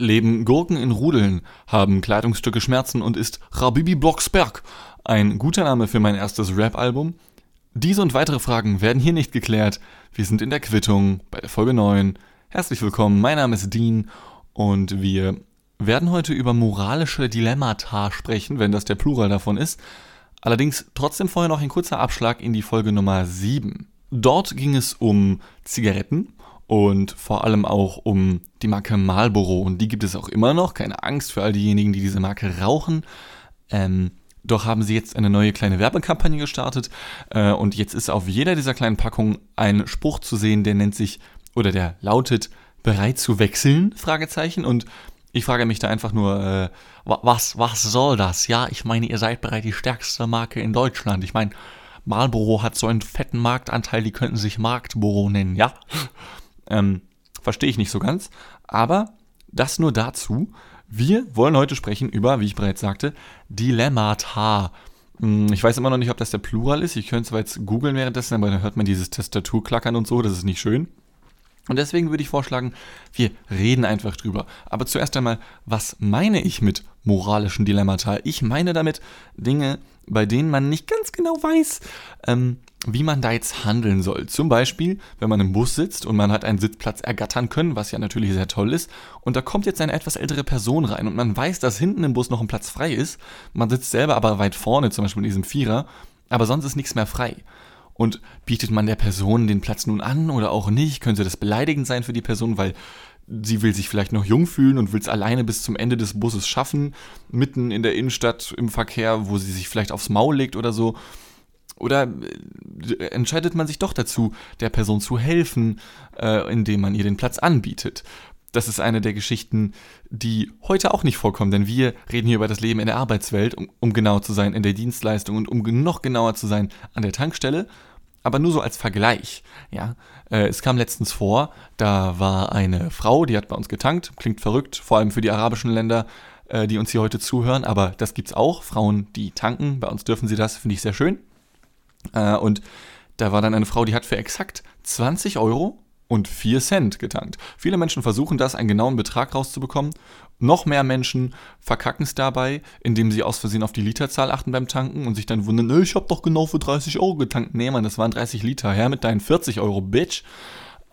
Leben Gurken in Rudeln, haben Kleidungsstücke Schmerzen und ist Rabibi Blocksberg ein guter Name für mein erstes Rap-Album? Diese und weitere Fragen werden hier nicht geklärt. Wir sind in der Quittung bei der Folge 9. Herzlich willkommen, mein Name ist Dean und wir werden heute über moralische Dilemmata sprechen, wenn das der Plural davon ist. Allerdings trotzdem vorher noch ein kurzer Abschlag in die Folge Nummer 7. Dort ging es um Zigaretten und vor allem auch um die Marke Marlboro. Und die gibt es auch immer noch. Keine Angst für all diejenigen, die diese Marke rauchen. Ähm, doch haben sie jetzt eine neue kleine Werbekampagne gestartet. Äh, und jetzt ist auf jeder dieser kleinen Packungen ein Spruch zu sehen, der nennt sich oder der lautet bereit zu wechseln? Fragezeichen. Und ich frage mich da einfach nur, äh, was, was soll das? Ja, ich meine, ihr seid bereit die stärkste Marke in Deutschland. Ich meine, Marlboro hat so einen fetten Marktanteil, die könnten sich Marktboro nennen, ja? Ähm, Verstehe ich nicht so ganz. Aber das nur dazu. Wir wollen heute sprechen über, wie ich bereits sagte, Dilemmata. Hm, ich weiß immer noch nicht, ob das der Plural ist. Ich könnte zwar jetzt googeln währenddessen, aber dann hört man dieses Tastaturklackern und so. Das ist nicht schön. Und deswegen würde ich vorschlagen, wir reden einfach drüber. Aber zuerst einmal, was meine ich mit moralischen Dilemmata? Ich meine damit Dinge, bei denen man nicht ganz genau weiß, ähm, wie man da jetzt handeln soll. Zum Beispiel, wenn man im Bus sitzt und man hat einen Sitzplatz ergattern können, was ja natürlich sehr toll ist, und da kommt jetzt eine etwas ältere Person rein und man weiß, dass hinten im Bus noch ein Platz frei ist, man sitzt selber aber weit vorne, zum Beispiel in diesem Vierer, aber sonst ist nichts mehr frei. Und bietet man der Person den Platz nun an oder auch nicht? Könnte das beleidigend sein für die Person, weil sie will sich vielleicht noch jung fühlen und will es alleine bis zum Ende des Busses schaffen, mitten in der Innenstadt im Verkehr, wo sie sich vielleicht aufs Maul legt oder so. Oder äh, entscheidet man sich doch dazu, der Person zu helfen, äh, indem man ihr den Platz anbietet? Das ist eine der Geschichten, die heute auch nicht vorkommen, denn wir reden hier über das Leben in der Arbeitswelt, um, um genau zu sein in der Dienstleistung und um noch genauer zu sein an der Tankstelle aber nur so als Vergleich. Ja, äh, es kam letztens vor, da war eine Frau, die hat bei uns getankt, klingt verrückt, vor allem für die arabischen Länder, äh, die uns hier heute zuhören, aber das gibt's auch, Frauen, die tanken, bei uns dürfen sie das, finde ich sehr schön. Äh, und da war dann eine Frau, die hat für exakt 20 Euro und 4 Cent getankt. Viele Menschen versuchen das, einen genauen Betrag rauszubekommen. Noch mehr Menschen verkacken es dabei, indem sie aus Versehen auf die Literzahl achten beim Tanken und sich dann wundern, ich habe doch genau für 30 Euro getankt. Nee, Mann, das waren 30 Liter. Her mit deinen 40 Euro, Bitch.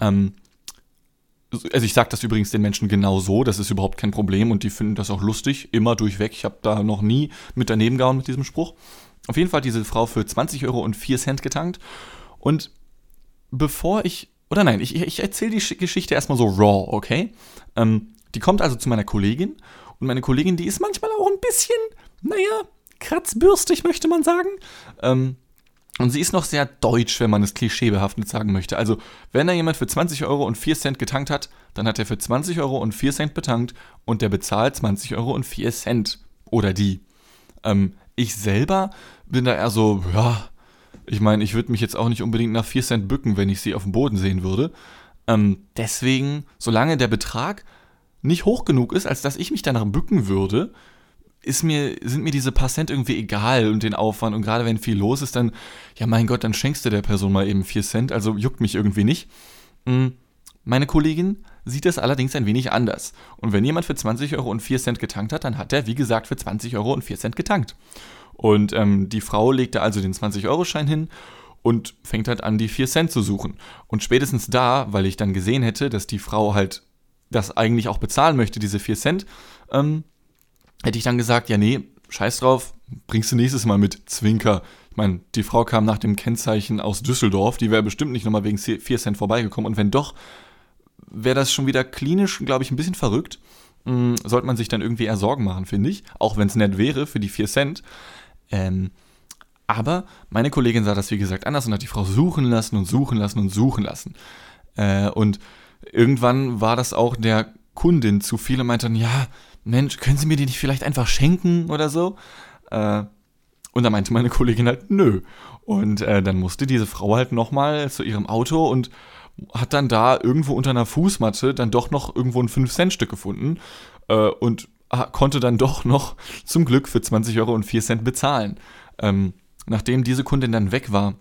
Ähm, also ich sage das übrigens den Menschen genau so, das ist überhaupt kein Problem und die finden das auch lustig, immer durchweg. Ich habe da noch nie mit daneben gehauen mit diesem Spruch. Auf jeden Fall hat diese Frau für 20 Euro und 4 Cent getankt. Und bevor ich oder nein, ich, ich erzähle die Geschichte erstmal so raw, okay? Ähm, die kommt also zu meiner Kollegin und meine Kollegin, die ist manchmal auch ein bisschen, naja, kratzbürstig, möchte man sagen. Ähm, und sie ist noch sehr deutsch, wenn man es klischeebehaftet sagen möchte. Also, wenn da jemand für 20 Euro und 4 Cent getankt hat, dann hat er für 20 Euro und 4 Cent betankt und der bezahlt 20 Euro und 4 Cent. Oder die. Ähm, ich selber bin da eher so, ja, ich meine, ich würde mich jetzt auch nicht unbedingt nach 4 Cent bücken, wenn ich sie auf dem Boden sehen würde. Ähm, deswegen, solange der Betrag nicht hoch genug ist, als dass ich mich danach bücken würde, ist mir, sind mir diese paar Cent irgendwie egal und den Aufwand. Und gerade wenn viel los ist, dann, ja mein Gott, dann schenkst du der Person mal eben 4 Cent, also juckt mich irgendwie nicht. Hm, meine Kollegin sieht das allerdings ein wenig anders. Und wenn jemand für 20 Euro und 4 Cent getankt hat, dann hat er, wie gesagt, für 20 Euro und 4 Cent getankt. Und ähm, die Frau legte also den 20-Euro-Schein hin und fängt halt an, die 4 Cent zu suchen. Und spätestens da, weil ich dann gesehen hätte, dass die Frau halt das eigentlich auch bezahlen möchte, diese 4 Cent, ähm, hätte ich dann gesagt, ja nee, scheiß drauf, bringst du nächstes Mal mit, Zwinker. Ich meine, die Frau kam nach dem Kennzeichen aus Düsseldorf, die wäre bestimmt nicht nochmal wegen 4 Cent vorbeigekommen. Und wenn doch, wäre das schon wieder klinisch, glaube ich, ein bisschen verrückt. Hm, sollte man sich dann irgendwie eher Sorgen machen, finde ich. Auch wenn es nett wäre für die 4 Cent. Ähm, aber meine Kollegin sah das, wie gesagt, anders und hat die Frau suchen lassen und suchen lassen und suchen lassen. Äh, und irgendwann war das auch der Kundin zu viel und meinte dann, ja, Mensch, können Sie mir die nicht vielleicht einfach schenken oder so? Äh, und da meinte meine Kollegin halt, nö. Und äh, dann musste diese Frau halt nochmal zu ihrem Auto und hat dann da irgendwo unter einer Fußmatte dann doch noch irgendwo ein 5-Cent-Stück gefunden äh, und konnte dann doch noch zum Glück für 20 Euro und 4 Cent bezahlen. Ähm, nachdem diese Kundin dann weg war,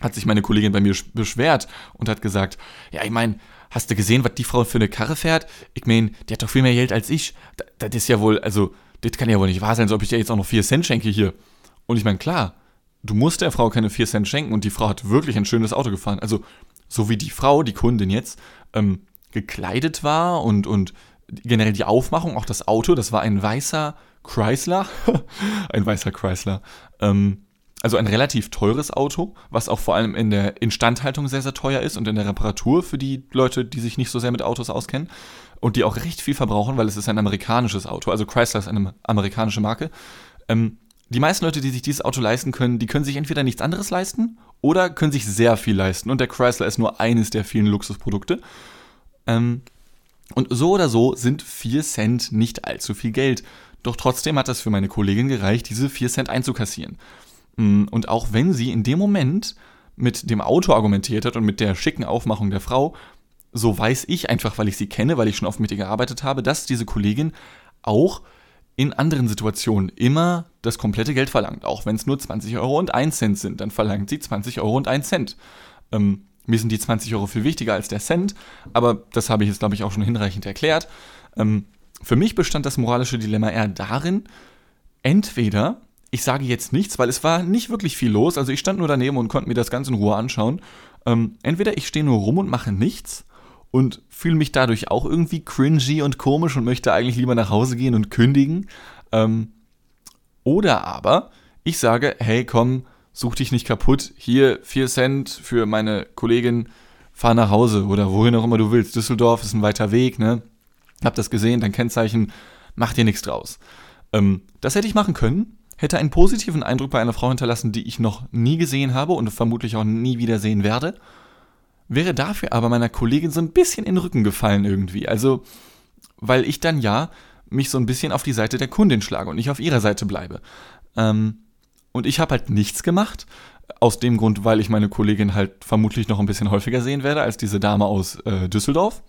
hat sich meine Kollegin bei mir beschwert und hat gesagt, ja, ich meine, hast du gesehen, was die Frau für eine Karre fährt? Ich meine, die hat doch viel mehr Geld als ich. Das, das ist ja wohl, also, das kann ja wohl nicht wahr sein, als ob ich dir jetzt auch noch 4 Cent schenke hier. Und ich meine, klar, du musst der Frau keine 4 Cent schenken und die Frau hat wirklich ein schönes Auto gefahren. Also, so wie die Frau, die Kundin jetzt, ähm, gekleidet war und, und generell die Aufmachung, auch das Auto, das war ein weißer Chrysler. ein weißer Chrysler. Ähm, also ein relativ teures Auto, was auch vor allem in der Instandhaltung sehr, sehr teuer ist und in der Reparatur für die Leute, die sich nicht so sehr mit Autos auskennen und die auch recht viel verbrauchen, weil es ist ein amerikanisches Auto. Also Chrysler ist eine amerikanische Marke. Ähm, die meisten Leute, die sich dieses Auto leisten können, die können sich entweder nichts anderes leisten oder können sich sehr viel leisten. Und der Chrysler ist nur eines der vielen Luxusprodukte. Ähm, und so oder so sind 4 Cent nicht allzu viel Geld. Doch trotzdem hat das für meine Kollegin gereicht, diese 4 Cent einzukassieren. Mm, und auch wenn sie in dem Moment mit dem Auto argumentiert hat und mit der schicken Aufmachung der Frau, so weiß ich einfach, weil ich sie kenne, weil ich schon oft mit ihr gearbeitet habe, dass diese Kollegin auch in anderen Situationen immer das komplette Geld verlangt. Auch wenn es nur 20 Euro und 1 Cent sind, dann verlangt sie 20 Euro und 1 Cent. Ähm, mir sind die 20 Euro viel wichtiger als der Cent, aber das habe ich jetzt, glaube ich, auch schon hinreichend erklärt. Ähm, für mich bestand das moralische Dilemma eher darin, entweder ich sage jetzt nichts, weil es war nicht wirklich viel los, also ich stand nur daneben und konnte mir das Ganze in Ruhe anschauen. Ähm, entweder ich stehe nur rum und mache nichts und fühle mich dadurch auch irgendwie cringy und komisch und möchte eigentlich lieber nach Hause gehen und kündigen. Ähm, oder aber ich sage, hey komm, such dich nicht kaputt, hier 4 Cent für meine Kollegin, fahr nach Hause oder wohin auch immer du willst. Düsseldorf ist ein weiter Weg, ne? Hab das gesehen, dein Kennzeichen, mach dir nichts draus. Ähm, das hätte ich machen können, hätte einen positiven Eindruck bei einer Frau hinterlassen, die ich noch nie gesehen habe und vermutlich auch nie wieder sehen werde wäre dafür aber meiner Kollegin so ein bisschen in den Rücken gefallen irgendwie. Also, weil ich dann ja mich so ein bisschen auf die Seite der Kundin schlage und nicht auf ihrer Seite bleibe. Ähm, und ich habe halt nichts gemacht. Aus dem Grund, weil ich meine Kollegin halt vermutlich noch ein bisschen häufiger sehen werde als diese Dame aus äh, Düsseldorf.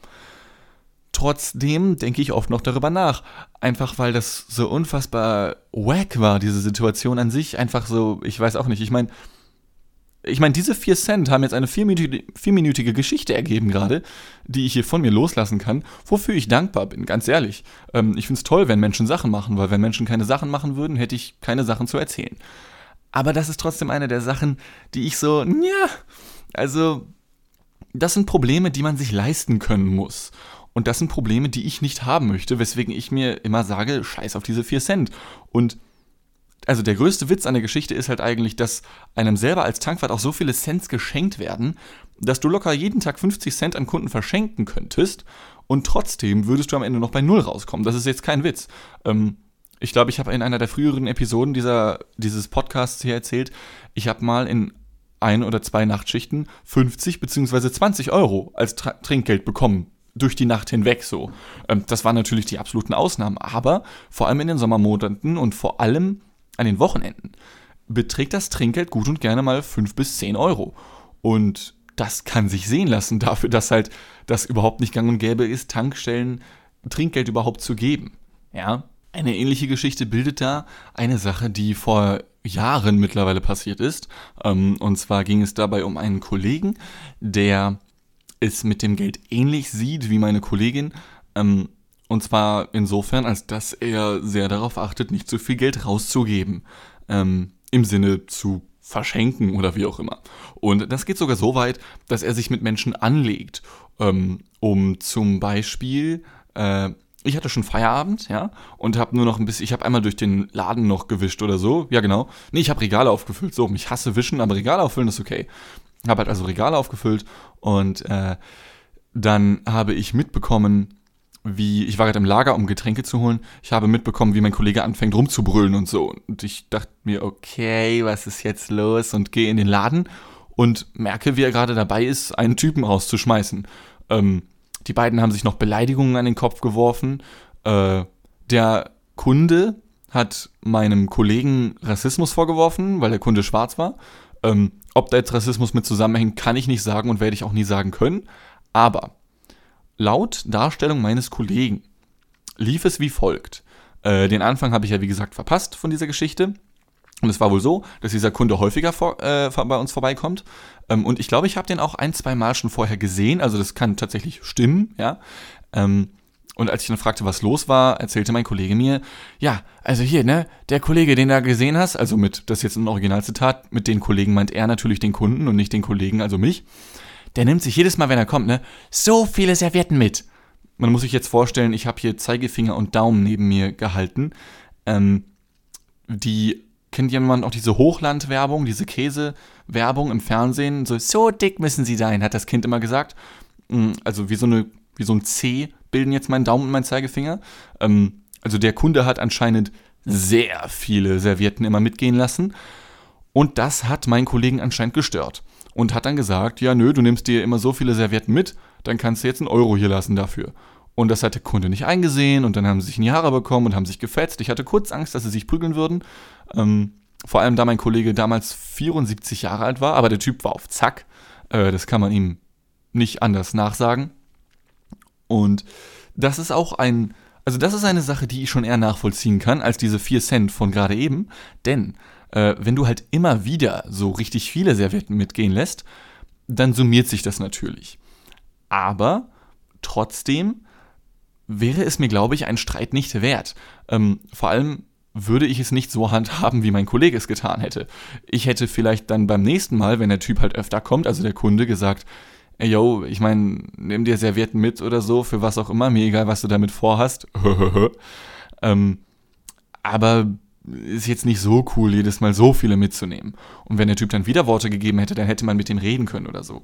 Trotzdem denke ich oft noch darüber nach. Einfach weil das so unfassbar wack war, diese Situation an sich. Einfach so, ich weiß auch nicht. Ich meine, ich meine, diese vier Cent haben jetzt eine vierminütige, vierminütige Geschichte ergeben gerade, die ich hier von mir loslassen kann, wofür ich dankbar bin, ganz ehrlich. Ähm, ich finde es toll, wenn Menschen Sachen machen, weil wenn Menschen keine Sachen machen würden, hätte ich keine Sachen zu erzählen. Aber das ist trotzdem eine der Sachen, die ich so, ja, also, das sind Probleme, die man sich leisten können muss. Und das sind Probleme, die ich nicht haben möchte, weswegen ich mir immer sage, scheiß auf diese vier Cent. Und also der größte Witz an der Geschichte ist halt eigentlich, dass einem selber als Tankwart auch so viele Cents geschenkt werden, dass du locker jeden Tag 50 Cent an Kunden verschenken könntest und trotzdem würdest du am Ende noch bei Null rauskommen. Das ist jetzt kein Witz. Ähm, ich glaube, ich habe in einer der früheren Episoden dieser, dieses Podcasts hier erzählt, ich habe mal in ein oder zwei Nachtschichten 50 bzw. 20 Euro als Tra Trinkgeld bekommen durch die Nacht hinweg so. Ähm, das waren natürlich die absoluten Ausnahmen, aber vor allem in den Sommermonaten und vor allem an den Wochenenden beträgt das Trinkgeld gut und gerne mal 5 bis 10 Euro. Und das kann sich sehen lassen dafür, dass halt das überhaupt nicht gang und gäbe ist, Tankstellen Trinkgeld überhaupt zu geben. Ja, eine ähnliche Geschichte bildet da eine Sache, die vor Jahren mittlerweile passiert ist. Ähm, und zwar ging es dabei um einen Kollegen, der es mit dem Geld ähnlich sieht wie meine Kollegin. Und zwar insofern, als dass er sehr darauf achtet, nicht zu viel Geld rauszugeben. Ähm, Im Sinne zu verschenken oder wie auch immer. Und das geht sogar so weit, dass er sich mit Menschen anlegt, ähm, um zum Beispiel, äh, ich hatte schon Feierabend, ja, und habe nur noch ein bisschen, ich habe einmal durch den Laden noch gewischt oder so, ja genau. Nee, ich habe Regale aufgefüllt, so, ich hasse wischen, aber Regale auffüllen ist okay. Habe halt also Regale aufgefüllt und äh, dann habe ich mitbekommen, wie, ich war gerade im Lager, um Getränke zu holen. Ich habe mitbekommen, wie mein Kollege anfängt rumzubrüllen und so. Und ich dachte mir, okay, was ist jetzt los? Und gehe in den Laden und merke, wie er gerade dabei ist, einen Typen rauszuschmeißen. Ähm, die beiden haben sich noch Beleidigungen an den Kopf geworfen. Äh, der Kunde hat meinem Kollegen Rassismus vorgeworfen, weil der Kunde schwarz war. Ähm, ob da jetzt Rassismus mit zusammenhängt, kann ich nicht sagen und werde ich auch nie sagen können. Aber Laut Darstellung meines Kollegen lief es wie folgt. Äh, den Anfang habe ich ja wie gesagt verpasst von dieser Geschichte. Und es war wohl so, dass dieser Kunde häufiger vor, äh, bei uns vorbeikommt. Ähm, und ich glaube, ich habe den auch ein, zwei Mal schon vorher gesehen. Also das kann tatsächlich stimmen, ja. Ähm, und als ich dann fragte, was los war, erzählte mein Kollege mir, ja, also hier, ne, der Kollege, den du gesehen hast, also mit, das ist jetzt ein Originalzitat, mit den Kollegen meint er natürlich den Kunden und nicht den Kollegen, also mich. Der nimmt sich jedes Mal, wenn er kommt, ne, so viele Servietten mit. Man muss sich jetzt vorstellen, ich habe hier Zeigefinger und Daumen neben mir gehalten. Ähm, die kennt jemand auch diese Hochlandwerbung, diese Käsewerbung im Fernsehen? So, so dick müssen sie sein, hat das Kind immer gesagt. Mm, also wie so eine, wie so ein C bilden jetzt mein Daumen und mein Zeigefinger. Ähm, also der Kunde hat anscheinend sehr viele Servietten immer mitgehen lassen. Und das hat meinen Kollegen anscheinend gestört. Und hat dann gesagt, ja nö, du nimmst dir immer so viele Servietten mit, dann kannst du jetzt einen Euro hier lassen dafür. Und das hat der Kunde nicht eingesehen und dann haben sie sich in die Haare bekommen und haben sich gefetzt. Ich hatte kurz Angst, dass sie sich prügeln würden. Ähm, vor allem da mein Kollege damals 74 Jahre alt war, aber der Typ war auf Zack. Äh, das kann man ihm nicht anders nachsagen. Und das ist auch ein, also das ist eine Sache, die ich schon eher nachvollziehen kann, als diese 4 Cent von gerade eben. Denn äh, wenn du halt immer wieder so richtig viele Servietten mitgehen lässt, dann summiert sich das natürlich. Aber trotzdem wäre es mir, glaube ich, ein Streit nicht wert. Ähm, vor allem würde ich es nicht so handhaben, wie mein Kollege es getan hätte. Ich hätte vielleicht dann beim nächsten Mal, wenn der Typ halt öfter kommt, also der Kunde, gesagt, ey yo, ich meine, nimm dir Servietten mit oder so, für was auch immer, mir egal, was du damit vorhast. ähm, aber ist jetzt nicht so cool, jedes Mal so viele mitzunehmen. Und wenn der Typ dann wieder Worte gegeben hätte, dann hätte man mit dem reden können oder so.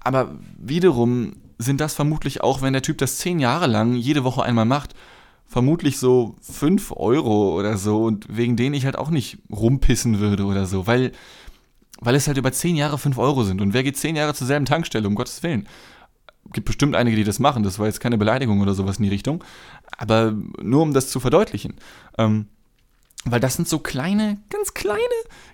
Aber wiederum sind das vermutlich auch, wenn der Typ das zehn Jahre lang jede Woche einmal macht, vermutlich so fünf Euro oder so und wegen denen ich halt auch nicht rumpissen würde oder so, weil weil es halt über zehn Jahre fünf Euro sind. Und wer geht zehn Jahre zur selben Tankstelle, um Gottes Willen? Gibt bestimmt einige, die das machen. Das war jetzt keine Beleidigung oder sowas in die Richtung. Aber nur um das zu verdeutlichen. Ähm, weil das sind so kleine, ganz kleine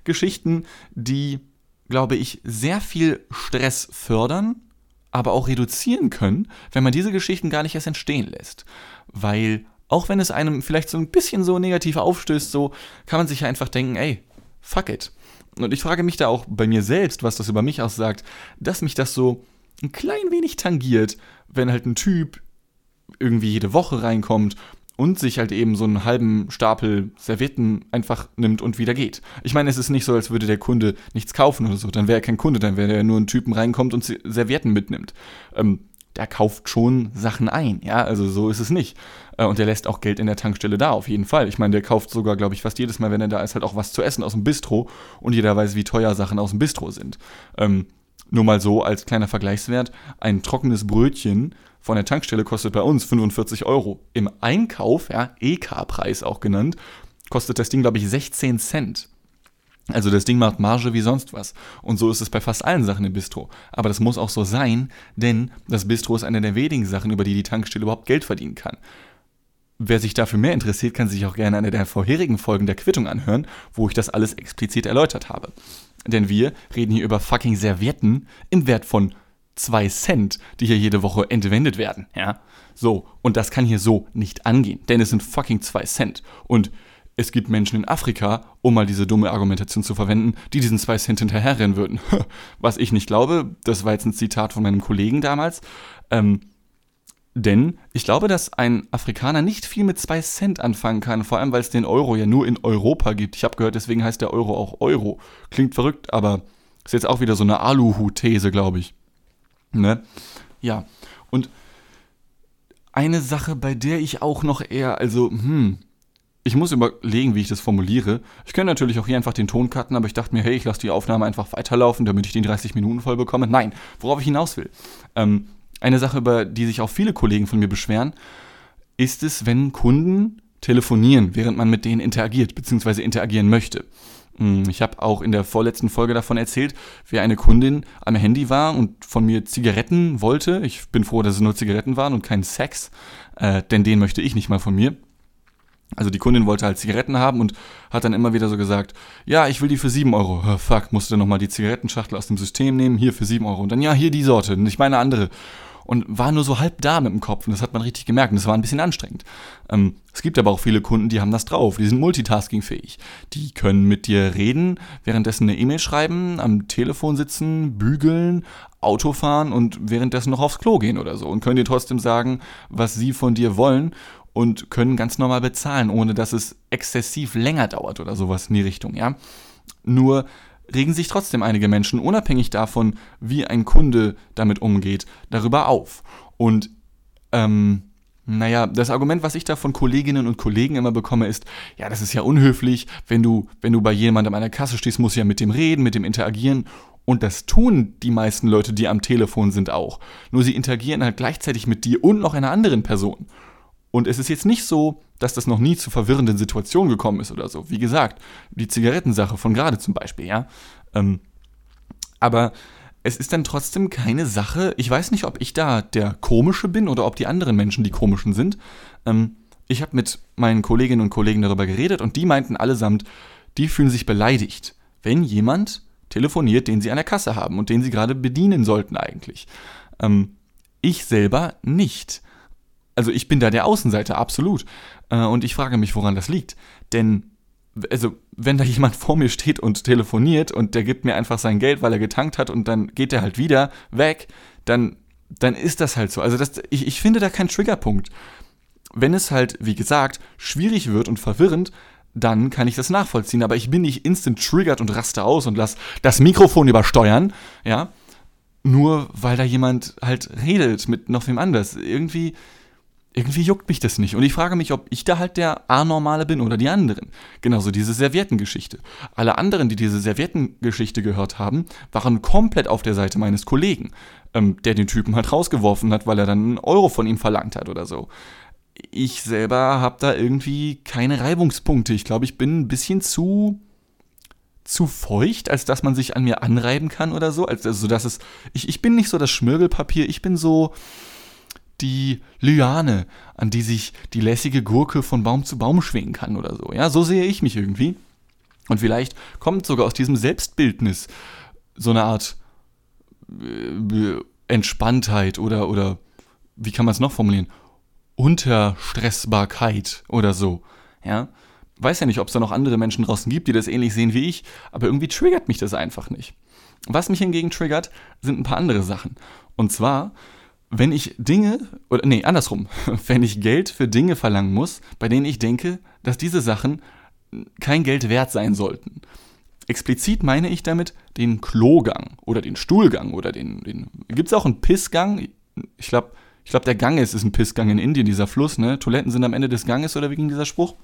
Geschichten, die, glaube ich, sehr viel Stress fördern, aber auch reduzieren können, wenn man diese Geschichten gar nicht erst entstehen lässt. Weil auch wenn es einem vielleicht so ein bisschen so negativ aufstößt, so kann man sich ja einfach denken, ey, fuck it. Und ich frage mich da auch bei mir selbst, was das über mich aussagt, dass mich das so ein klein wenig tangiert, wenn halt ein Typ irgendwie jede Woche reinkommt und sich halt eben so einen halben Stapel Servietten einfach nimmt und wieder geht. Ich meine, es ist nicht so, als würde der Kunde nichts kaufen oder so. Dann wäre er kein Kunde, dann wäre er nur ein Typen reinkommt und Servietten mitnimmt. Ähm, der kauft schon Sachen ein, ja, also so ist es nicht. Äh, und der lässt auch Geld in der Tankstelle da, auf jeden Fall. Ich meine, der kauft sogar, glaube ich, fast jedes Mal, wenn er da ist, halt auch was zu essen aus dem Bistro und jeder weiß, wie teuer Sachen aus dem Bistro sind. Ähm, nur mal so als kleiner Vergleichswert, ein trockenes Brötchen von der Tankstelle kostet bei uns 45 Euro. Im Einkauf, ja, EK-Preis auch genannt, kostet das Ding, glaube ich, 16 Cent. Also das Ding macht Marge wie sonst was. Und so ist es bei fast allen Sachen im Bistro. Aber das muss auch so sein, denn das Bistro ist eine der wenigen Sachen, über die die Tankstelle überhaupt Geld verdienen kann. Wer sich dafür mehr interessiert, kann sich auch gerne eine der vorherigen Folgen der Quittung anhören, wo ich das alles explizit erläutert habe. Denn wir reden hier über fucking Servietten im Wert von 2 Cent, die hier jede Woche entwendet werden, ja? So, und das kann hier so nicht angehen, denn es sind fucking 2 Cent. Und es gibt Menschen in Afrika, um mal diese dumme Argumentation zu verwenden, die diesen zwei Cent hinterherrennen würden. Was ich nicht glaube, das war jetzt ein Zitat von meinem Kollegen damals. Ähm, denn ich glaube, dass ein Afrikaner nicht viel mit zwei Cent anfangen kann, vor allem weil es den Euro ja nur in Europa gibt. Ich habe gehört, deswegen heißt der Euro auch Euro. Klingt verrückt, aber ist jetzt auch wieder so eine Aluhu-These, glaube ich. Ne? Ja. Und eine Sache, bei der ich auch noch eher, also, hm, ich muss überlegen, wie ich das formuliere. Ich könnte natürlich auch hier einfach den Ton cutten, aber ich dachte mir, hey, ich lasse die Aufnahme einfach weiterlaufen, damit ich den 30 Minuten voll bekomme. Nein, worauf ich hinaus will. Ähm, eine Sache, über die sich auch viele Kollegen von mir beschweren, ist es, wenn Kunden telefonieren, während man mit denen interagiert, beziehungsweise interagieren möchte. Hm, ich habe auch in der vorletzten Folge davon erzählt, wie eine Kundin am Handy war und von mir Zigaretten wollte. Ich bin froh, dass es nur Zigaretten waren und kein Sex, äh, denn den möchte ich nicht mal von mir. Also die Kundin wollte halt Zigaretten haben und hat dann immer wieder so gesagt, ja, ich will die für 7 Euro. Oh, fuck, musste dann nochmal die Zigarettenschachtel aus dem System nehmen, hier für 7 Euro. Und dann, ja, hier die Sorte, nicht meine andere. Und war nur so halb da mit dem Kopf und das hat man richtig gemerkt und das war ein bisschen anstrengend. Ähm, es gibt aber auch viele Kunden, die haben das drauf, die sind multitaskingfähig. Die können mit dir reden, währenddessen eine E-Mail schreiben, am Telefon sitzen, bügeln, Auto fahren und währenddessen noch aufs Klo gehen oder so und können dir trotzdem sagen, was sie von dir wollen und können ganz normal bezahlen, ohne dass es exzessiv länger dauert oder sowas in die Richtung, ja. Nur regen sich trotzdem einige Menschen, unabhängig davon, wie ein Kunde damit umgeht, darüber auf. Und ähm, naja, das Argument, was ich da von Kolleginnen und Kollegen immer bekomme, ist, ja, das ist ja unhöflich, wenn du, wenn du bei jemandem an der Kasse stehst, musst du ja mit dem reden, mit dem interagieren. Und das tun die meisten Leute, die am Telefon sind, auch. Nur sie interagieren halt gleichzeitig mit dir und noch einer anderen Person. Und es ist jetzt nicht so, dass das noch nie zu verwirrenden Situationen gekommen ist oder so. Wie gesagt, die Zigarettensache von gerade zum Beispiel, ja. Ähm, aber es ist dann trotzdem keine Sache. Ich weiß nicht, ob ich da der Komische bin oder ob die anderen Menschen die Komischen sind. Ähm, ich habe mit meinen Kolleginnen und Kollegen darüber geredet und die meinten allesamt, die fühlen sich beleidigt, wenn jemand telefoniert, den sie an der Kasse haben und den sie gerade bedienen sollten eigentlich. Ähm, ich selber nicht. Also ich bin da der Außenseiter, absolut. Äh, und ich frage mich, woran das liegt. Denn, also, wenn da jemand vor mir steht und telefoniert und der gibt mir einfach sein Geld, weil er getankt hat und dann geht er halt wieder weg, dann, dann ist das halt so. Also das, ich, ich finde da keinen Triggerpunkt. Wenn es halt, wie gesagt, schwierig wird und verwirrend, dann kann ich das nachvollziehen. Aber ich bin nicht instant triggert und raste aus und lass das Mikrofon übersteuern, ja. Nur weil da jemand halt redet mit noch wem anders. Irgendwie, irgendwie juckt mich das nicht. Und ich frage mich, ob ich da halt der Anormale bin oder die anderen. Genauso diese Serviettengeschichte. Alle anderen, die diese Serviettengeschichte gehört haben, waren komplett auf der Seite meines Kollegen, ähm, der den Typen halt rausgeworfen hat, weil er dann einen Euro von ihm verlangt hat oder so. Ich selber habe da irgendwie keine Reibungspunkte. Ich glaube, ich bin ein bisschen zu zu feucht, als dass man sich an mir anreiben kann oder so. Also, dass es. Ich, ich bin nicht so das Schmirgelpapier, ich bin so die Lyane, an die sich die lässige Gurke von Baum zu Baum schwingen kann oder so. Ja, so sehe ich mich irgendwie. Und vielleicht kommt sogar aus diesem Selbstbildnis so eine Art äh, Entspanntheit oder, oder wie kann man es noch formulieren? Unterstressbarkeit oder so. Ja, weiß ja nicht, ob es da noch andere Menschen draußen gibt, die das ähnlich sehen wie ich, aber irgendwie triggert mich das einfach nicht. Was mich hingegen triggert, sind ein paar andere Sachen. Und zwar wenn ich Dinge, oder nee, andersrum, wenn ich Geld für Dinge verlangen muss, bei denen ich denke, dass diese Sachen kein Geld wert sein sollten. Explizit meine ich damit den Klogang oder den Stuhlgang oder den, den gibt es auch einen Pissgang? Ich glaube, ich glaube, der Ganges ist ein Pissgang in Indien, dieser Fluss, ne? Toiletten sind am Ende des Ganges oder wie ging dieser Spruch?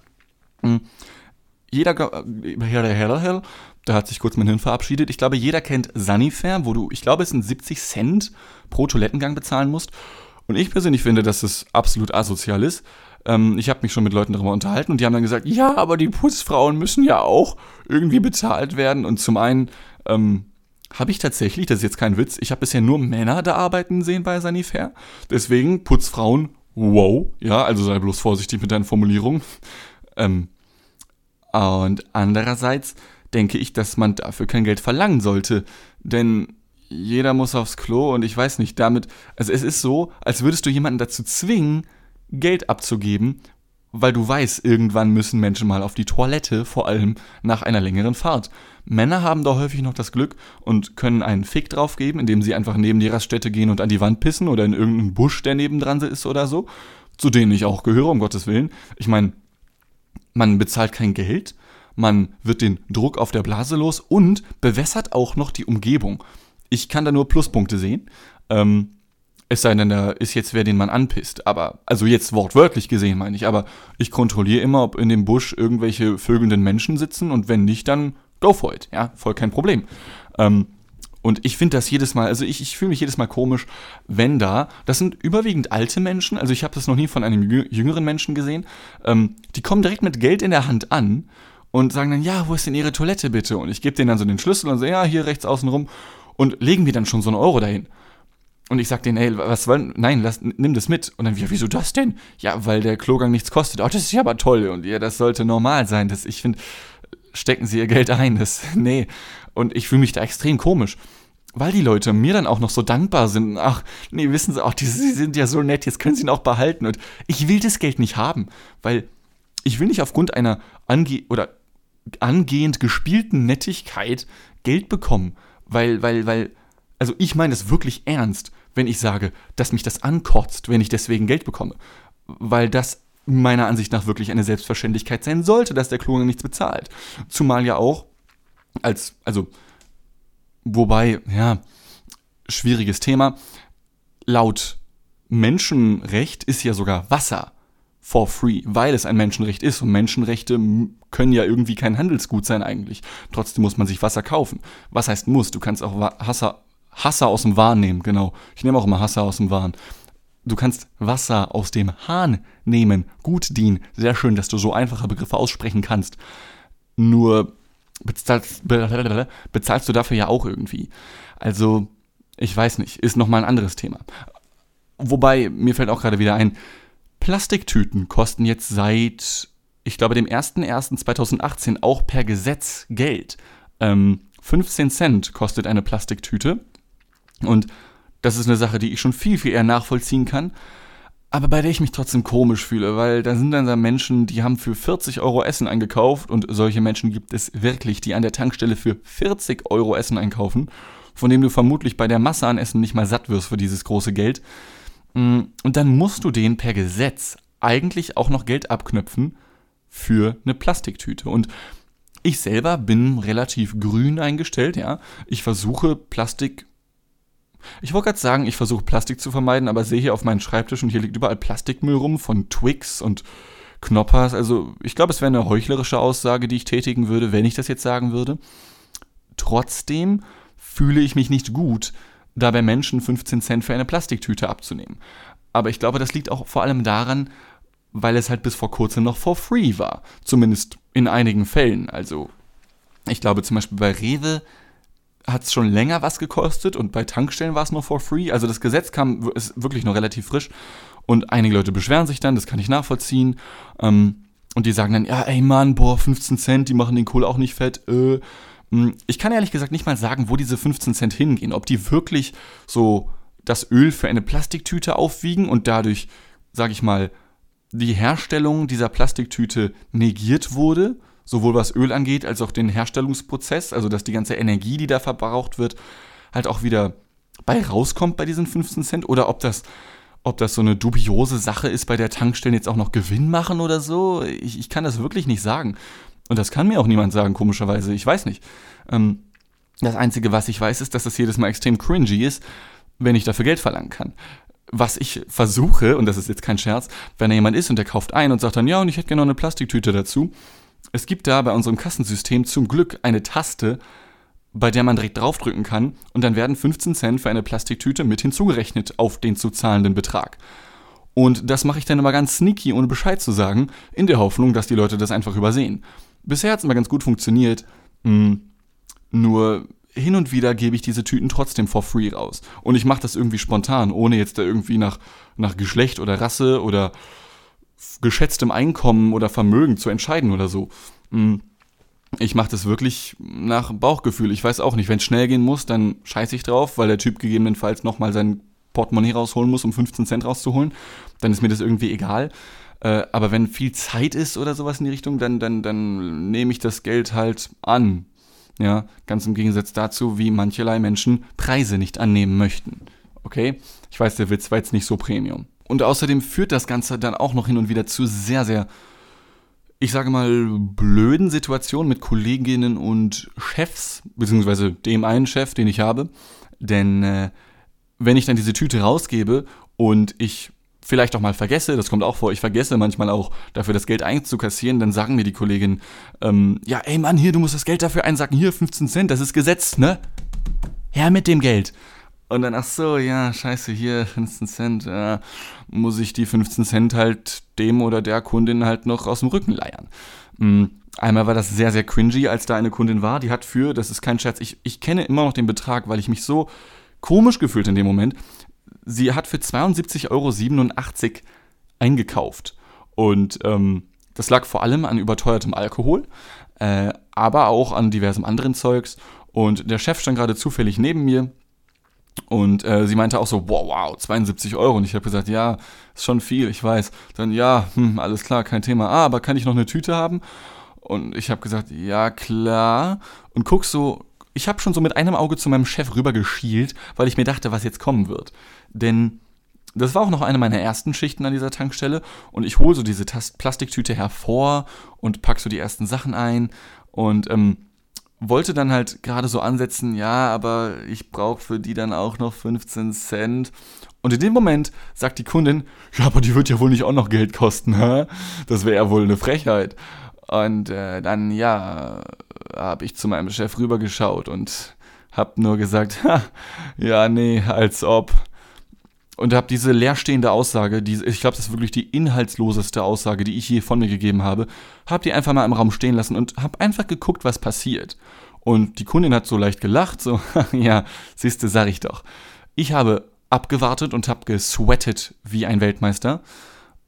Hm. Jeder, äh, da hat sich kurz mein Hirn verabschiedet. Ich glaube, jeder kennt Sanifair, wo du, ich glaube, es sind 70 Cent pro Toilettengang bezahlen musst. Und ich persönlich finde, dass es absolut asozial ist. Ähm, ich habe mich schon mit Leuten darüber unterhalten und die haben dann gesagt, ja, aber die Putzfrauen müssen ja auch irgendwie bezahlt werden. Und zum einen ähm, habe ich tatsächlich, das ist jetzt kein Witz, ich habe bisher nur Männer da arbeiten sehen bei Sanifair. Deswegen Putzfrauen, wow, ja, also sei bloß vorsichtig mit deinen Formulierungen. Ähm, und andererseits denke ich, dass man dafür kein Geld verlangen sollte. Denn jeder muss aufs Klo und ich weiß nicht, damit, also es ist so, als würdest du jemanden dazu zwingen, Geld abzugeben, weil du weißt, irgendwann müssen Menschen mal auf die Toilette, vor allem nach einer längeren Fahrt. Männer haben da häufig noch das Glück und können einen Fick draufgeben, indem sie einfach neben die Raststätte gehen und an die Wand pissen oder in irgendeinen Busch, der nebendran ist oder so. Zu denen ich auch gehöre, um Gottes Willen. Ich meine, man bezahlt kein Geld, man wird den Druck auf der Blase los und bewässert auch noch die Umgebung. Ich kann da nur Pluspunkte sehen. Ähm, es sei denn, da ist jetzt wer, den man anpisst. Aber, also jetzt wortwörtlich gesehen meine ich, aber ich kontrolliere immer, ob in dem Busch irgendwelche vögelnden Menschen sitzen und wenn nicht, dann go for it. Ja, voll kein Problem. Ähm, und ich finde das jedes Mal, also ich, ich fühle mich jedes Mal komisch, wenn da, das sind überwiegend alte Menschen, also ich habe das noch nie von einem jüngeren Menschen gesehen, ähm, die kommen direkt mit Geld in der Hand an und sagen dann, ja, wo ist denn Ihre Toilette bitte? Und ich gebe denen dann so den Schlüssel und so, ja, hier rechts außen rum und legen mir dann schon so einen Euro dahin. Und ich sag denen, ey, was wollen, nein, lass, nimm das mit. Und dann, ja, wieso das denn? Ja, weil der Klogang nichts kostet. Oh, das ist ja aber toll. Und ja, das sollte normal sein. Das, ich finde, stecken Sie Ihr Geld ein. Das, nee. Und ich fühle mich da extrem komisch. weil die Leute mir dann auch noch so dankbar sind. Ach, nee, wissen Sie auch, die, sie sind ja so nett, jetzt können sie ihn auch behalten. Und ich will das Geld nicht haben, weil ich will nicht aufgrund einer ange oder angehend gespielten Nettigkeit Geld bekommen. Weil, weil, weil, also ich meine es wirklich ernst, wenn ich sage, dass mich das ankotzt, wenn ich deswegen Geld bekomme. Weil das meiner Ansicht nach wirklich eine Selbstverständlichkeit sein sollte, dass der Klon nichts bezahlt. Zumal ja auch als, also Wobei, ja, schwieriges Thema. Laut Menschenrecht ist ja sogar Wasser for free, weil es ein Menschenrecht ist. Und Menschenrechte können ja irgendwie kein Handelsgut sein eigentlich. Trotzdem muss man sich Wasser kaufen. Was heißt muss? Du kannst auch Hasser, Hasser aus dem Wahn nehmen, genau. Ich nehme auch immer Hasser aus dem Wahn. Du kannst Wasser aus dem Hahn nehmen. Gut, Dean. Sehr schön, dass du so einfache Begriffe aussprechen kannst. Nur bezahlst, bezahlst du dafür ja auch irgendwie. Also, ich weiß nicht, ist nochmal ein anderes Thema. Wobei, mir fällt auch gerade wieder ein, Plastiktüten kosten jetzt seit, ich glaube, dem 01.01.2018 auch per Gesetz Geld. Ähm, 15 Cent kostet eine Plastiktüte. Und das ist eine Sache, die ich schon viel, viel eher nachvollziehen kann aber bei der ich mich trotzdem komisch fühle, weil da sind dann da Menschen, die haben für 40 Euro Essen eingekauft und solche Menschen gibt es wirklich, die an der Tankstelle für 40 Euro Essen einkaufen, von dem du vermutlich bei der Masse an Essen nicht mal satt wirst für dieses große Geld. Mm, und dann musst du denen per Gesetz eigentlich auch noch Geld abknöpfen für eine Plastiktüte. Und ich selber bin relativ grün eingestellt, ja. Ich versuche Plastik ich wollte gerade sagen, ich versuche Plastik zu vermeiden, aber sehe hier auf meinem Schreibtisch und hier liegt überall Plastikmüll rum von Twix und Knoppers. Also ich glaube, es wäre eine heuchlerische Aussage, die ich tätigen würde, wenn ich das jetzt sagen würde. Trotzdem fühle ich mich nicht gut, dabei Menschen 15 Cent für eine Plastiktüte abzunehmen. Aber ich glaube, das liegt auch vor allem daran, weil es halt bis vor kurzem noch for free war. Zumindest in einigen Fällen. Also ich glaube zum Beispiel bei Rewe hat es schon länger was gekostet und bei Tankstellen war es noch for free. Also das Gesetz kam, ist wirklich noch relativ frisch und einige Leute beschweren sich dann, das kann ich nachvollziehen. Ähm, und die sagen dann, ja, ey Mann, boah, 15 Cent, die machen den Kohl auch nicht fett. Äh. Hm, ich kann ehrlich gesagt nicht mal sagen, wo diese 15 Cent hingehen. Ob die wirklich so das Öl für eine Plastiktüte aufwiegen und dadurch, sag ich mal, die Herstellung dieser Plastiktüte negiert wurde sowohl was Öl angeht, als auch den Herstellungsprozess, also dass die ganze Energie, die da verbraucht wird, halt auch wieder bei rauskommt bei diesen 15 Cent oder ob das, ob das so eine dubiose Sache ist, bei der Tankstellen jetzt auch noch Gewinn machen oder so. Ich, ich kann das wirklich nicht sagen. Und das kann mir auch niemand sagen, komischerweise. Ich weiß nicht. Ähm, das Einzige, was ich weiß, ist, dass das jedes Mal extrem cringy ist, wenn ich dafür Geld verlangen kann. Was ich versuche, und das ist jetzt kein Scherz, wenn da jemand ist und der kauft ein und sagt dann, ja, und ich hätte gerne noch eine Plastiktüte dazu, es gibt da bei unserem Kassensystem zum Glück eine Taste, bei der man direkt draufdrücken kann und dann werden 15 Cent für eine Plastiktüte mit hinzugerechnet auf den zu zahlenden Betrag. Und das mache ich dann immer ganz sneaky, ohne Bescheid zu sagen, in der Hoffnung, dass die Leute das einfach übersehen. Bisher hat es immer ganz gut funktioniert, hm, nur hin und wieder gebe ich diese Tüten trotzdem for free raus. Und ich mache das irgendwie spontan, ohne jetzt da irgendwie nach, nach Geschlecht oder Rasse oder geschätztem Einkommen oder Vermögen zu entscheiden oder so. Hm. Ich mache das wirklich nach Bauchgefühl. Ich weiß auch nicht, wenn es schnell gehen muss, dann scheiße ich drauf, weil der Typ gegebenenfalls nochmal sein Portemonnaie rausholen muss, um 15 Cent rauszuholen. Dann ist mir das irgendwie egal. Äh, aber wenn viel Zeit ist oder sowas in die Richtung, dann, dann, dann nehme ich das Geld halt an. Ja, ganz im Gegensatz dazu, wie mancherlei Menschen Preise nicht annehmen möchten. Okay? Ich weiß, der Witz war jetzt nicht so Premium. Und außerdem führt das Ganze dann auch noch hin und wieder zu sehr, sehr, ich sage mal, blöden Situationen mit Kolleginnen und Chefs, beziehungsweise dem einen Chef, den ich habe. Denn äh, wenn ich dann diese Tüte rausgebe und ich vielleicht auch mal vergesse, das kommt auch vor, ich vergesse manchmal auch dafür das Geld einzukassieren, dann sagen mir die Kolleginnen, ähm, ja, ey Mann, hier, du musst das Geld dafür einsacken, hier 15 Cent, das ist Gesetz, ne? Her mit dem Geld. Und dann, ach so, ja, scheiße, hier 15 Cent, äh, muss ich die 15 Cent halt dem oder der Kundin halt noch aus dem Rücken leiern. Mhm. Einmal war das sehr, sehr cringy, als da eine Kundin war, die hat für, das ist kein Scherz, ich, ich kenne immer noch den Betrag, weil ich mich so komisch gefühlt in dem Moment. Sie hat für 72,87 Euro eingekauft. Und ähm, das lag vor allem an überteuertem Alkohol, äh, aber auch an diversem anderen Zeugs. Und der Chef stand gerade zufällig neben mir Und äh, sie meinte auch so, wow, wow, 72 Euro. Und ich habe gesagt, ja, ist schon viel, ich weiß. Dann, ja, hm, alles klar, kein Thema. Ah, aber kann ich noch eine Tüte haben? Und ich habe gesagt, ja, klar. Und guck so, ich habe schon so mit einem Auge zu meinem Chef rübergeschielt, weil ich mir dachte, was jetzt kommen wird. Denn das war auch noch eine meiner ersten Schichten an dieser Tankstelle. Und ich hole so diese Tast Plastiktüte hervor und pack so die ersten Sachen ein. Und ähm, wollte dann halt gerade so ansetzen, ja, aber ich brauche für die dann auch noch 15 Cent. Und in dem Moment sagt die Kundin, ja, aber die wird ja wohl nicht auch noch Geld kosten, hä? Das wäre ja wohl eine Frechheit. Und äh, dann, ja, habe ich zu meinem Chef rübergeschaut und hab nur gesagt, ha, ja, nee, als ob. Und habe diese leerstehende Aussage, die, ich glaube, das ist wirklich die inhaltsloseste Aussage, die ich je von mir gegeben habe, habe die einfach mal im Raum stehen lassen und habe einfach geguckt, was passiert. Und die Kundin hat so leicht gelacht, so, ja, siehste, sag ich doch. Ich habe abgewartet und habe gesweatet wie ein Weltmeister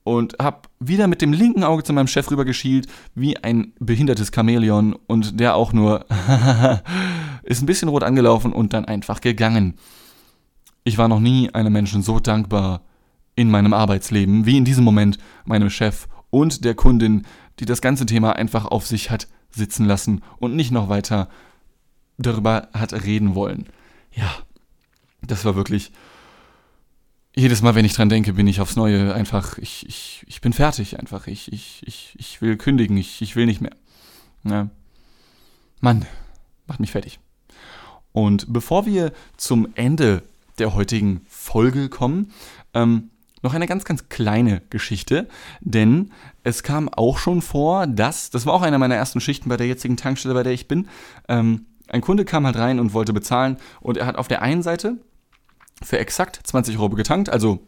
und habe wieder mit dem linken Auge zu meinem Chef rübergeschielt, wie ein behindertes Chamäleon und der auch nur ist ein bisschen rot angelaufen und dann einfach gegangen. Ich war noch nie einem Menschen so dankbar in meinem Arbeitsleben wie in diesem Moment meinem Chef und der Kundin, die das ganze Thema einfach auf sich hat sitzen lassen und nicht noch weiter darüber hat reden wollen. Ja, das war wirklich. Jedes Mal, wenn ich dran denke, bin ich aufs Neue einfach, ich, ich, ich bin fertig einfach. Ich, ich, ich, ich will kündigen, ich, ich will nicht mehr. Ja. Mann, macht mich fertig. Und bevor wir zum Ende der heutigen Folge kommen. Ähm, noch eine ganz, ganz kleine Geschichte, denn es kam auch schon vor, dass, das war auch eine meiner ersten Schichten bei der jetzigen Tankstelle, bei der ich bin, ähm, ein Kunde kam halt rein und wollte bezahlen und er hat auf der einen Seite für exakt 20 Euro getankt, also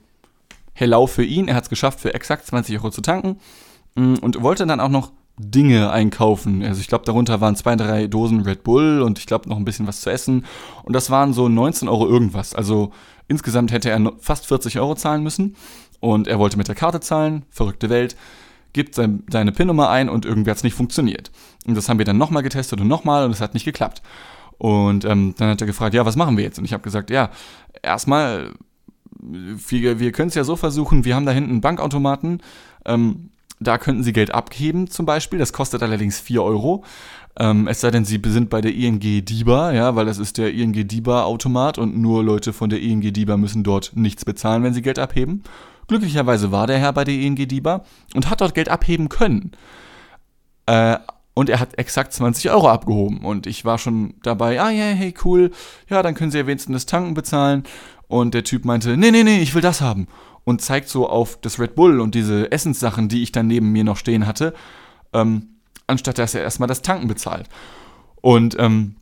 hello für ihn, er hat es geschafft, für exakt 20 Euro zu tanken mm, und wollte dann auch noch Dinge einkaufen. Also ich glaube, darunter waren zwei, drei Dosen Red Bull und ich glaube noch ein bisschen was zu essen. Und das waren so 19 Euro irgendwas. Also insgesamt hätte er fast 40 Euro zahlen müssen. Und er wollte mit der Karte zahlen, verrückte Welt, gibt sein, seine PIN-Nummer ein und irgendwie hat es nicht funktioniert. Und das haben wir dann nochmal getestet und nochmal und es hat nicht geklappt. Und ähm, dann hat er gefragt, ja, was machen wir jetzt? Und ich habe gesagt, ja, erstmal, wir, wir können es ja so versuchen, wir haben da hinten einen Bankautomaten, ähm, da könnten Sie Geld abgeben zum Beispiel. Das kostet allerdings 4 Euro. Ähm, es sei denn, Sie sind bei der ING DIBA, ja, weil das ist der ING DIBA-Automat und nur Leute von der ING DIBA müssen dort nichts bezahlen, wenn sie Geld abheben. Glücklicherweise war der Herr bei der ING DIBA und hat dort Geld abheben können. Äh, und er hat exakt 20 Euro abgehoben. Und ich war schon dabei, ah ja, hey, cool, ja, dann können Sie ja wenigstens das Tanken bezahlen. Und der Typ meinte, nee, nee, nee, ich will das haben und zeigt so auf das Red Bull und diese Essenssachen, die ich dann neben mir noch stehen hatte, ähm, anstatt dass er erstmal das Tanken bezahlt. Und ähm,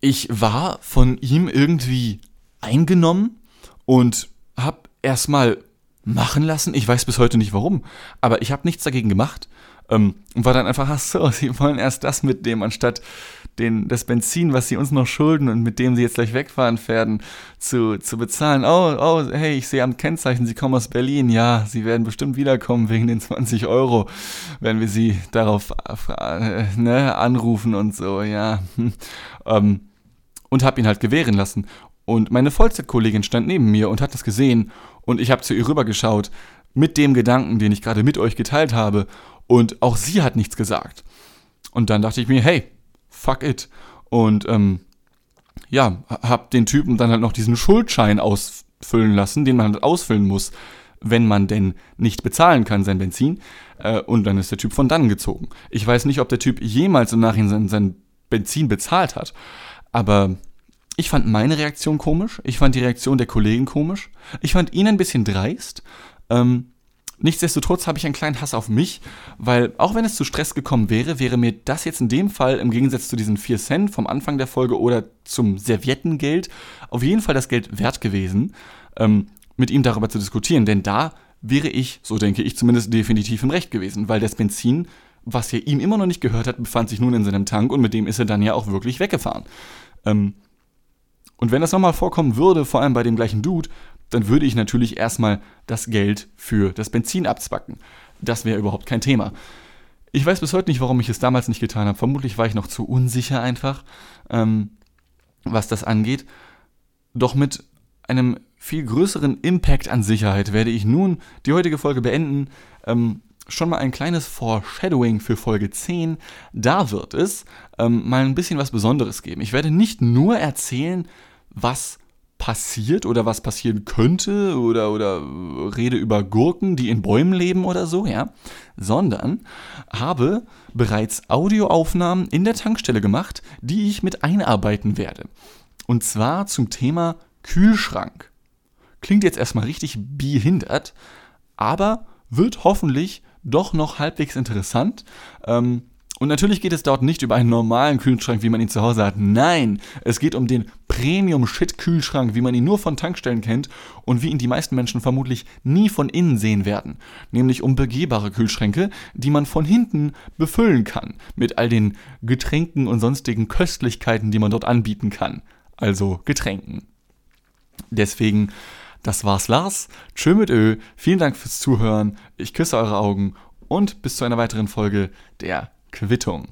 ich war von ihm irgendwie eingenommen und habe erstmal machen lassen. Ich weiß bis heute nicht warum, aber ich habe nichts dagegen gemacht. Ähm, und war dann einfach, ach so, sie wollen erst das mitnehmen, anstatt den, das Benzin, was sie uns noch schulden und mit dem sie jetzt gleich wegfahren werden, zu, zu bezahlen. Oh, oh, hey, ich sehe am Kennzeichen, sie kommen aus Berlin. Ja, sie werden bestimmt wiederkommen wegen den 20 Euro, wenn wir sie darauf äh, ne, anrufen und so, ja. ähm, und habe ihn halt gewähren lassen. Und meine Vollzeitkollegin stand neben mir und hat das gesehen und ich habe zu ihr rübergeschaut mit dem Gedanken, den ich gerade mit euch geteilt habe und auch sie hat nichts gesagt. Und dann dachte ich mir, hey, fuck it. Und ähm, ja, hab den Typen dann halt noch diesen Schuldschein ausfüllen lassen, den man halt ausfüllen muss, wenn man denn nicht bezahlen kann, sein Benzin. Äh, und dann ist der Typ von dann gezogen. Ich weiß nicht, ob der Typ jemals im Nachhinein sein, sein Benzin bezahlt hat. Aber ich fand meine Reaktion komisch. Ich fand die Reaktion der Kollegen komisch. Ich fand ihn ein bisschen dreist. Ähm, Nichtsdestotrotz habe ich einen kleinen Hass auf mich, weil auch wenn es zu Stress gekommen wäre, wäre mir das jetzt in dem Fall im Gegensatz zu diesen 4 Cent vom Anfang der Folge oder zum Serviettengeld auf jeden Fall das Geld wert gewesen, ähm, mit ihm darüber zu diskutieren. Denn da wäre ich, so denke ich zumindest, definitiv im Recht gewesen, weil das Benzin, was er ihm immer noch nicht gehört hat, befand sich nun in seinem Tank und mit dem ist er dann ja auch wirklich weggefahren. Ähm, und wenn das nochmal vorkommen würde, vor allem bei dem gleichen Dude, dann würde ich natürlich erstmal das Geld für das Benzin abzwacken. Das wäre überhaupt kein Thema. Ich weiß bis heute nicht, warum ich es damals nicht getan habe. Vermutlich war ich noch zu unsicher einfach, ähm, was das angeht. Doch mit einem viel größeren Impact an Sicherheit werde ich nun die heutige Folge beenden. Ähm, schon mal ein kleines Foreshadowing für Folge 10. Da wird es ähm, mal ein bisschen was Besonderes geben. Ich werde nicht nur erzählen, was passiert oder was passieren könnte oder, oder rede über Gurken, die in Bäumen leben oder so, ja, sondern habe bereits Audioaufnahmen in der Tankstelle gemacht, die ich mit einarbeiten werde. Und zwar zum Thema Kühlschrank. Klingt jetzt erstmal richtig behindert, aber wird hoffentlich doch noch halbwegs interessant. Ähm, und natürlich geht es dort nicht über einen normalen Kühlschrank, wie man ihn zu Hause hat. Nein, es geht um den Premium-Shit-Kühlschrank, wie man ihn nur von Tankstellen kennt und wie ihn die meisten Menschen vermutlich nie von innen sehen werden. Nämlich um begehbare Kühlschränke, die man von hinten befüllen kann. Mit all den Getränken und sonstigen Köstlichkeiten, die man dort anbieten kann. Also Getränken. Deswegen das war's, Lars. Tschö mit Ö. Vielen Dank fürs Zuhören. Ich küsse eure Augen und bis zu einer weiteren Folge der Quittung.